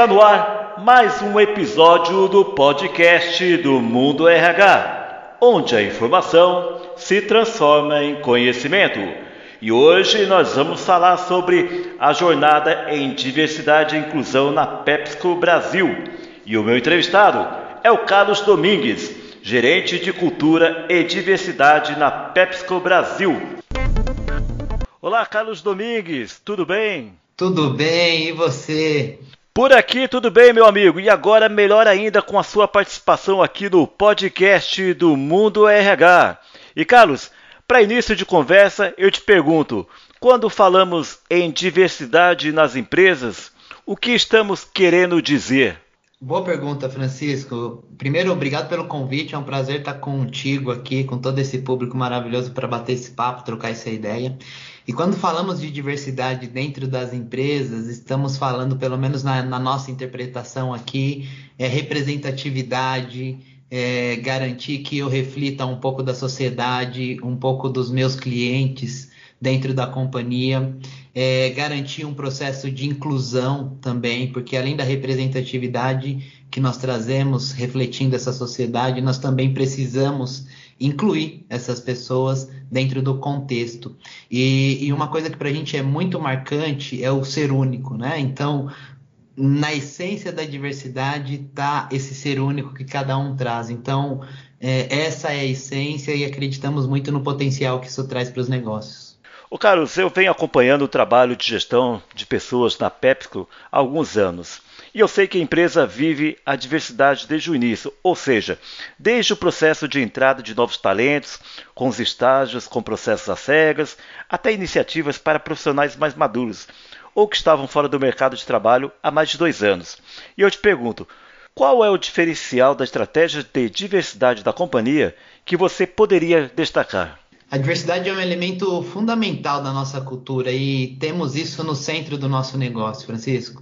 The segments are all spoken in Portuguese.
Está no ar mais um episódio do podcast do Mundo RH, onde a informação se transforma em conhecimento. E hoje nós vamos falar sobre a jornada em diversidade e inclusão na PepsiCo Brasil. E o meu entrevistado é o Carlos Domingues, gerente de cultura e diversidade na PepsiCo Brasil. Olá, Carlos Domingues, tudo bem? Tudo bem, e você? Por aqui tudo bem, meu amigo, e agora melhor ainda com a sua participação aqui no podcast do Mundo RH. E Carlos, para início de conversa, eu te pergunto: quando falamos em diversidade nas empresas, o que estamos querendo dizer? Boa pergunta, Francisco. Primeiro, obrigado pelo convite. É um prazer estar contigo aqui, com todo esse público maravilhoso para bater esse papo, trocar essa ideia. E quando falamos de diversidade dentro das empresas, estamos falando, pelo menos na, na nossa interpretação aqui, é representatividade, é garantir que eu reflita um pouco da sociedade, um pouco dos meus clientes dentro da companhia, é, garantir um processo de inclusão também, porque além da representatividade que nós trazemos refletindo essa sociedade, nós também precisamos incluir essas pessoas dentro do contexto. E, e uma coisa que para a gente é muito marcante é o ser único, né? Então, na essência da diversidade está esse ser único que cada um traz. Então, é, essa é a essência e acreditamos muito no potencial que isso traz para os negócios. O Carlos, eu venho acompanhando o trabalho de gestão de pessoas na PepsiCo há alguns anos. E eu sei que a empresa vive a diversidade desde o início, ou seja, desde o processo de entrada de novos talentos, com os estágios, com processos às cegas, até iniciativas para profissionais mais maduros, ou que estavam fora do mercado de trabalho há mais de dois anos. E eu te pergunto, qual é o diferencial da estratégia de diversidade da companhia que você poderia destacar? A diversidade é um elemento fundamental da nossa cultura e temos isso no centro do nosso negócio, Francisco.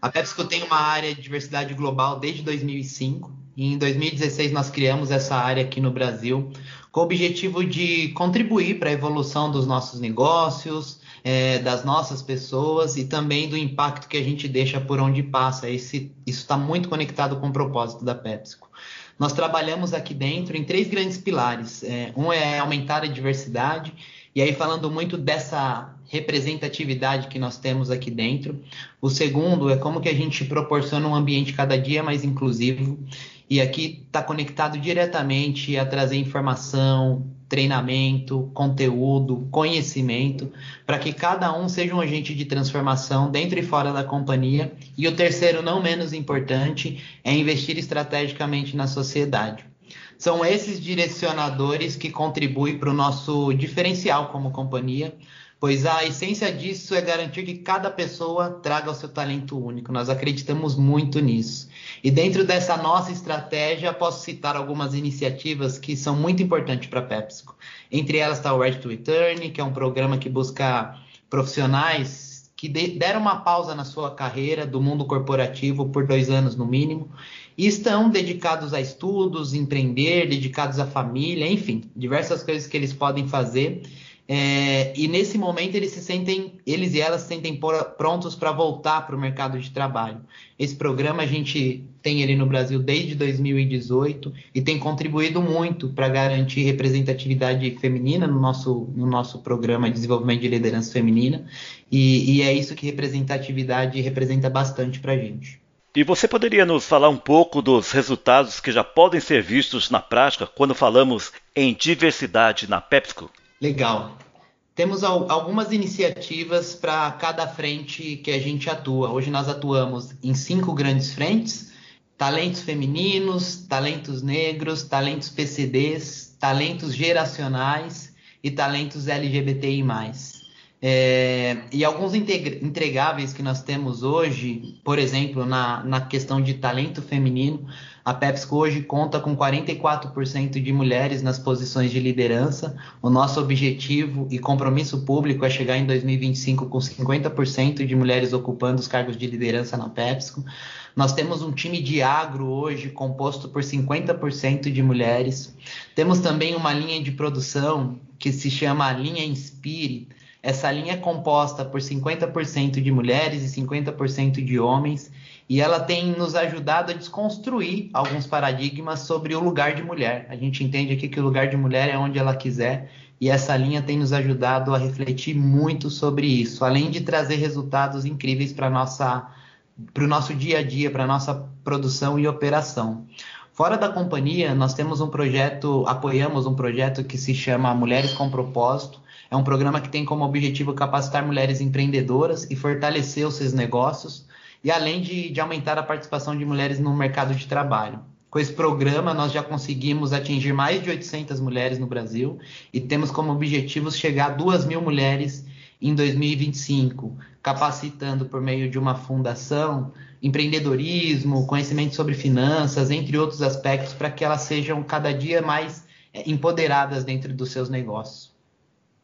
A PepsiCo tem uma área de diversidade global desde 2005 e em 2016 nós criamos essa área aqui no Brasil com o objetivo de contribuir para a evolução dos nossos negócios, é, das nossas pessoas e também do impacto que a gente deixa por onde passa. Esse, isso está muito conectado com o propósito da PepsiCo. Nós trabalhamos aqui dentro em três grandes pilares. É, um é aumentar a diversidade, e aí falando muito dessa representatividade que nós temos aqui dentro. O segundo é como que a gente proporciona um ambiente cada dia mais inclusivo. E aqui está conectado diretamente a trazer informação, treinamento, conteúdo, conhecimento, para que cada um seja um agente de transformação dentro e fora da companhia. E o terceiro, não menos importante, é investir estrategicamente na sociedade. São esses direcionadores que contribuem para o nosso diferencial como companhia, pois a essência disso é garantir que cada pessoa traga o seu talento único. Nós acreditamos muito nisso. E dentro dessa nossa estratégia, posso citar algumas iniciativas que são muito importantes para a PepsiCo. Entre elas está o Red to Return, que é um programa que busca profissionais que deram uma pausa na sua carreira do mundo corporativo por dois anos no mínimo e estão dedicados a estudos, empreender, dedicados à família, enfim, diversas coisas que eles podem fazer é, e nesse momento eles se sentem, eles e elas se sentem prontos para voltar para o mercado de trabalho. Esse programa a gente tem ele no Brasil desde 2018 e tem contribuído muito para garantir representatividade feminina no nosso, no nosso programa de desenvolvimento de liderança feminina. E, e é isso que representatividade representa bastante para a gente. E você poderia nos falar um pouco dos resultados que já podem ser vistos na prática quando falamos em diversidade na PepsiCo? Legal. Temos algumas iniciativas para cada frente que a gente atua. Hoje nós atuamos em cinco grandes frentes: talentos femininos, talentos negros, talentos PCDs, talentos geracionais e talentos LGBTI+. É, e alguns entregáveis que nós temos hoje, por exemplo, na, na questão de talento feminino, a PepsiCo hoje conta com 44% de mulheres nas posições de liderança. O nosso objetivo e compromisso público é chegar em 2025 com 50% de mulheres ocupando os cargos de liderança na PepsiCo. Nós temos um time de agro hoje composto por 50% de mulheres. Temos também uma linha de produção que se chama Linha Inspire, Essa linha é composta por 50% de mulheres e 50% de homens, e ela tem nos ajudado a desconstruir alguns paradigmas sobre o lugar de mulher. A gente entende aqui que o lugar de mulher é onde ela quiser, e essa linha tem nos ajudado a refletir muito sobre isso, além de trazer resultados incríveis para nossa para o nosso dia a dia, para a nossa produção e operação. Fora da companhia, nós temos um projeto, apoiamos um projeto que se chama Mulheres com Propósito. É um programa que tem como objetivo capacitar mulheres empreendedoras e fortalecer os seus negócios, e além de, de aumentar a participação de mulheres no mercado de trabalho. Com esse programa, nós já conseguimos atingir mais de 800 mulheres no Brasil e temos como objetivo chegar a 2 mil mulheres em 2025, capacitando por meio de uma fundação empreendedorismo, conhecimento sobre finanças, entre outros aspectos, para que elas sejam cada dia mais é, empoderadas dentro dos seus negócios.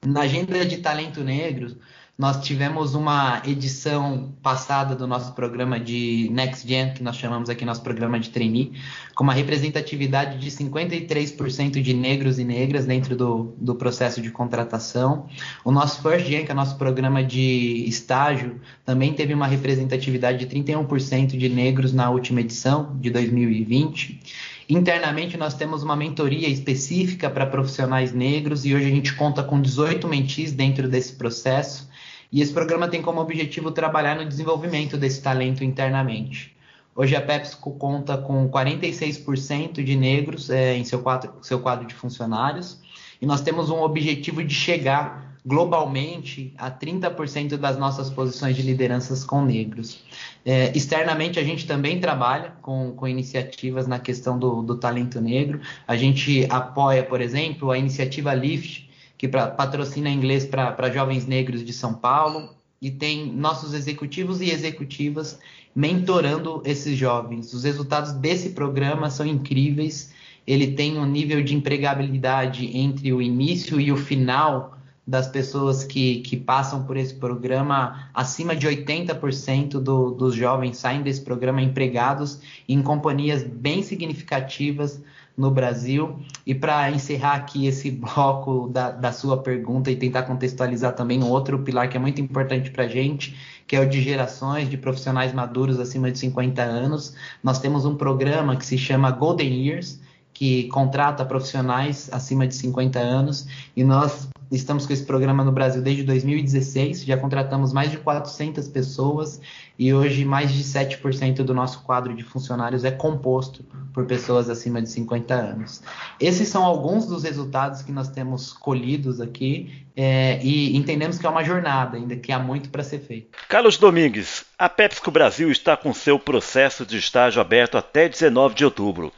Na agenda de talento negro, nós tivemos uma edição passada do nosso programa de Next Gen, que nós chamamos aqui nosso programa de trainee, com uma representatividade de 53% de negros e negras dentro do, do processo de contratação. O nosso First Gen, que é nosso programa de estágio, também teve uma representatividade de 31% de negros na última edição de 2020. Internamente, nós temos uma mentoria específica para profissionais negros e hoje a gente conta com 18 mentis dentro desse processo. E esse programa tem como objetivo trabalhar no desenvolvimento desse talento internamente. Hoje a PepsiCo conta com 46% de negros é, em seu quadro, seu quadro de funcionários e nós temos um objetivo de chegar globalmente a 30% das nossas posições de lideranças com negros. É, externamente, a gente também trabalha com, com iniciativas na questão do, do talento negro. A gente apoia, por exemplo, a iniciativa LIFT, que pra, patrocina inglês para jovens negros de São Paulo, e tem nossos executivos e executivas mentorando esses jovens. Os resultados desse programa são incríveis. Ele tem um nível de empregabilidade entre o início e o final das pessoas que, que passam por esse programa, acima de 80% do, dos jovens saem desse programa empregados em companhias bem significativas no Brasil. E para encerrar aqui esse bloco da, da sua pergunta e tentar contextualizar também um outro pilar que é muito importante para a gente, que é o de gerações de profissionais maduros acima de 50 anos, nós temos um programa que se chama Golden Years, que contrata profissionais acima de 50 anos e nós estamos com esse programa no Brasil desde 2016, já contratamos mais de 400 pessoas e hoje mais de 7% do nosso quadro de funcionários é composto por pessoas acima de 50 anos. Esses são alguns dos resultados que nós temos colhidos aqui é, e entendemos que é uma jornada, ainda que há muito para ser feito. Carlos Domingues, a PepsiCo Brasil está com seu processo de estágio aberto até 19 de outubro.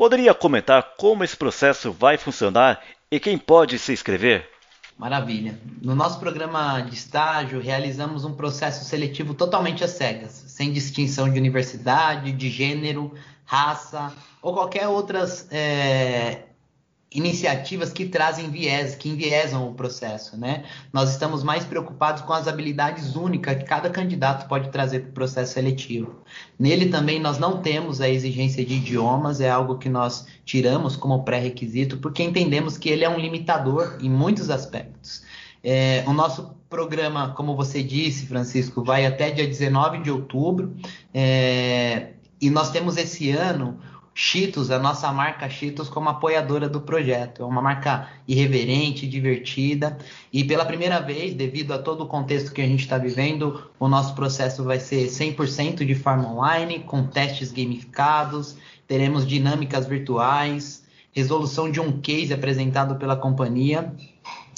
Poderia comentar como esse processo vai funcionar e quem pode se inscrever? Maravilha. No nosso programa de estágio, realizamos um processo seletivo totalmente às cegas, sem distinção de universidade, de gênero, raça ou qualquer outras é, iniciativas que trazem viés, que enviesam o processo, né? Nós estamos mais preocupados com as habilidades únicas que cada candidato pode trazer para o processo seletivo. Nele também nós não temos a exigência de idiomas, é algo que nós tiramos como pré-requisito, porque entendemos que ele é um limitador em muitos aspectos. É, o nosso programa, como você disse, Francisco, vai até dia 19 de outubro, é, e nós temos esse ano Cheetos, a nossa marca Cheetos, como apoiadora do projeto. É uma marca irreverente, divertida. E pela primeira vez, devido a todo o contexto que a gente está vivendo, o nosso processo vai ser 100% de forma online, com testes gamificados, teremos dinâmicas virtuais, resolução de um case apresentado pela companhia,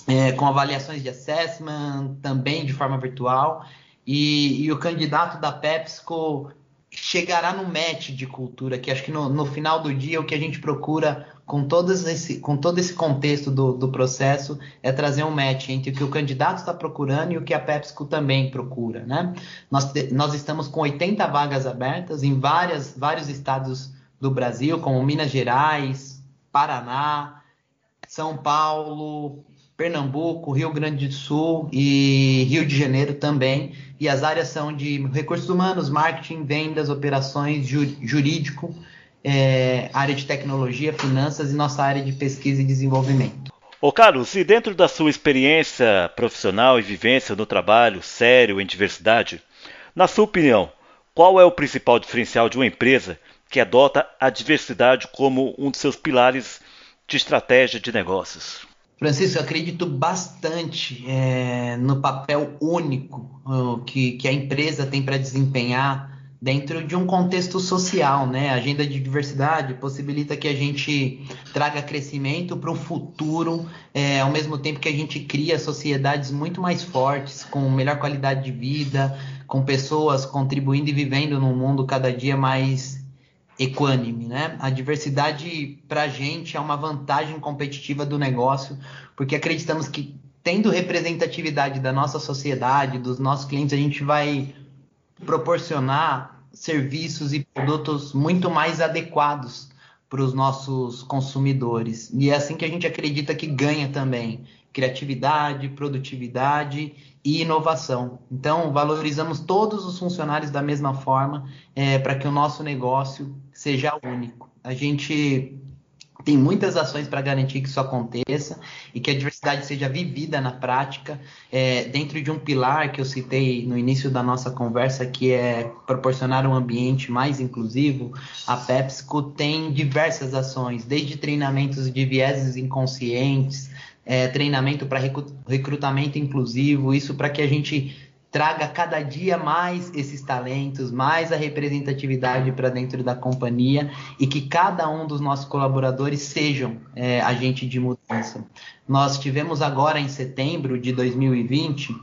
é, com avaliações de assessment, também de forma virtual. E, e o candidato da PepsiCo chegará no match de cultura, que acho que no, no final do dia o que a gente procura com, todos esse, com todo esse contexto do, do processo é trazer um match entre o que o candidato está procurando e o que a PepsiCo também procura. Né? Nós, nós estamos com 80 vagas abertas em várias, vários estados do Brasil, como Minas Gerais, Paraná, São Paulo, Pernambuco, Rio Grande do Sul e Rio de Janeiro também. E as áreas são de recursos humanos, marketing, vendas, operações, jurídico, é, área de tecnologia, finanças e nossa área de pesquisa e desenvolvimento. Ô Carlos, e dentro da sua experiência profissional e vivência no trabalho sério em diversidade, na sua opinião, qual é o principal diferencial de uma empresa que adota a diversidade como um de seus pilares de estratégia de negócios? Francisco, eu acredito bastante é, no papel único que, que a empresa tem para desempenhar dentro de um contexto social, né? A agenda de diversidade possibilita que a gente traga crescimento para o futuro, é, ao mesmo tempo que a gente cria sociedades muito mais fortes, com melhor qualidade de vida, com pessoas contribuindo e vivendo num mundo cada dia mais equânime, né? A diversidade para a gente é uma vantagem competitiva do negócio, porque acreditamos que tendo representatividade da nossa sociedade, dos nossos clientes, a gente vai proporcionar serviços e produtos muito mais adequados para os nossos consumidores. E é assim que a gente acredita que ganha também criatividade, produtividade e inovação. Então, valorizamos todos os funcionários da mesma forma é, para que o nosso negócio seja único. A gente tem muitas ações para garantir que isso aconteça e que a diversidade seja vivida na prática, é, dentro de um pilar que eu citei no início da nossa conversa, que é proporcionar um ambiente mais inclusivo. A PepsiCo tem diversas ações, desde treinamentos de vieses inconscientes, é, treinamento para recrutamento inclusivo, isso para que a gente traga cada dia mais esses talentos, mais a representatividade para dentro da companhia e que cada um dos nossos colaboradores sejam é, agente de mudança. Nós tivemos agora em setembro de 2020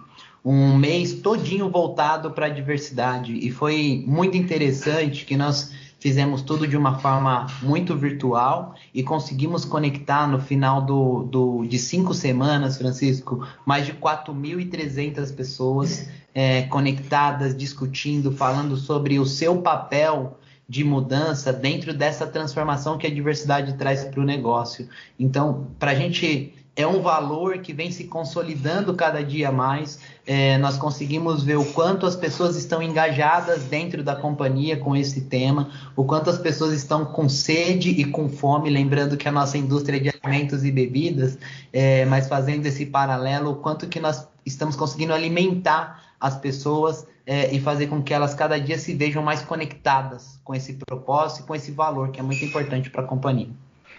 um mês todinho voltado para a diversidade e foi muito interessante que nós fizemos tudo de uma forma muito virtual e conseguimos conectar no final do, do de cinco semanas, Francisco, mais de 4.300 pessoas é, conectadas, discutindo, falando sobre o seu papel de mudança dentro dessa transformação que a diversidade traz para o negócio. Então, para a gente é um valor que vem se consolidando cada dia mais. É, nós conseguimos ver o quanto as pessoas estão engajadas dentro da companhia com esse tema, o quanto as pessoas estão com sede e com fome, lembrando que a nossa indústria de alimentos e bebidas, é, mas fazendo esse paralelo, o quanto que nós estamos conseguindo alimentar as pessoas é, e fazer com que elas cada dia se vejam mais conectadas com esse propósito e com esse valor que é muito importante para a companhia.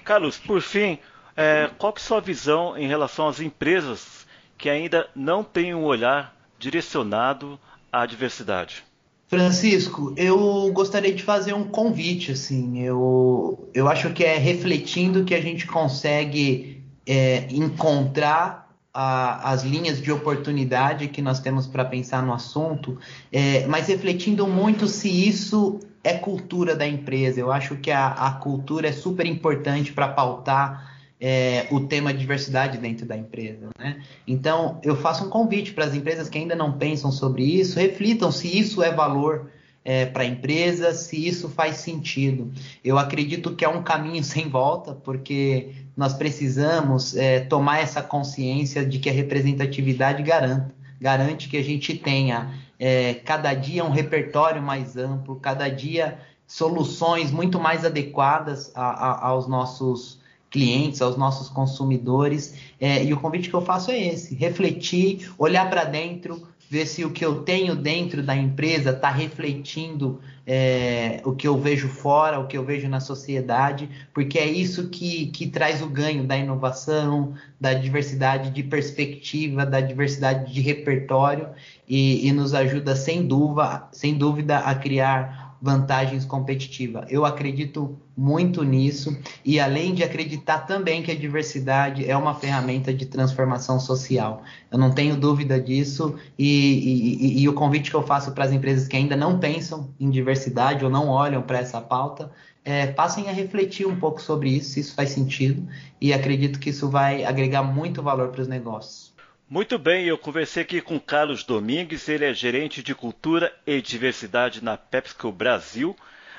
Carlos, por fim, é, qual que é a sua visão em relação às empresas que ainda não têm um olhar direcionado à diversidade? Francisco, eu gostaria de fazer um convite, assim, eu, eu acho que é refletindo que a gente consegue é, encontrar a, as linhas de oportunidade que nós temos para pensar no assunto, é, mas refletindo muito se isso é cultura da empresa. Eu acho que a, a cultura é super importante para pautar é, o tema diversidade dentro da empresa. Né? Então, eu faço um convite para as empresas que ainda não pensam sobre isso, reflitam se isso é valor é, para a empresa, se isso faz sentido. Eu acredito que é um caminho sem volta, porque nós precisamos é, tomar essa consciência de que a representatividade garante, garante que a gente tenha é, cada dia um repertório mais amplo, cada dia soluções muito mais adequadas a, a, aos nossos clientes, aos nossos consumidores. É, e o convite que eu faço é esse: refletir, olhar para dentro, ver se o que eu tenho dentro da empresa está refletindo é, o que eu vejo fora, o que eu vejo na sociedade, porque é isso que, que traz o ganho da inovação, da diversidade de perspectiva, da diversidade de repertório e, e nos ajuda sem dúvida, sem dúvida a criar vantagens competitivas. Eu acredito muito nisso e além de acreditar também que a diversidade é uma ferramenta de transformação social. Eu não tenho dúvida disso e, e, e o convite que eu faço para as empresas que ainda não pensam em diversidade ou não olham para essa pauta é, passem a refletir um pouco sobre isso, se isso faz sentido e acredito que isso vai agregar muito valor para os negócios. Muito bem, eu conversei aqui com Carlos Domingues, ele é gerente de cultura e diversidade na PepsiCo Brasil.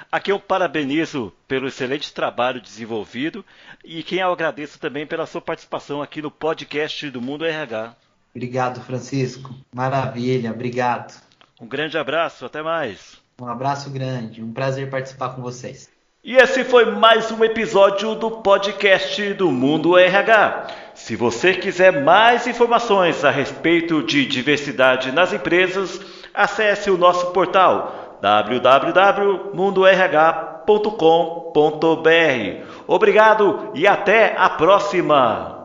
Aqui eu parabenizo pelo excelente trabalho desenvolvido e quem eu agradeço também pela sua participação aqui no podcast do Mundo RH. Obrigado, Francisco. Maravilha, obrigado. Um grande abraço, até mais. Um abraço grande, um prazer participar com vocês. E esse foi mais um episódio do podcast do Mundo RH. Se você quiser mais informações a respeito de diversidade nas empresas, acesse o nosso portal www.mundorh.com.br. Obrigado e até a próxima!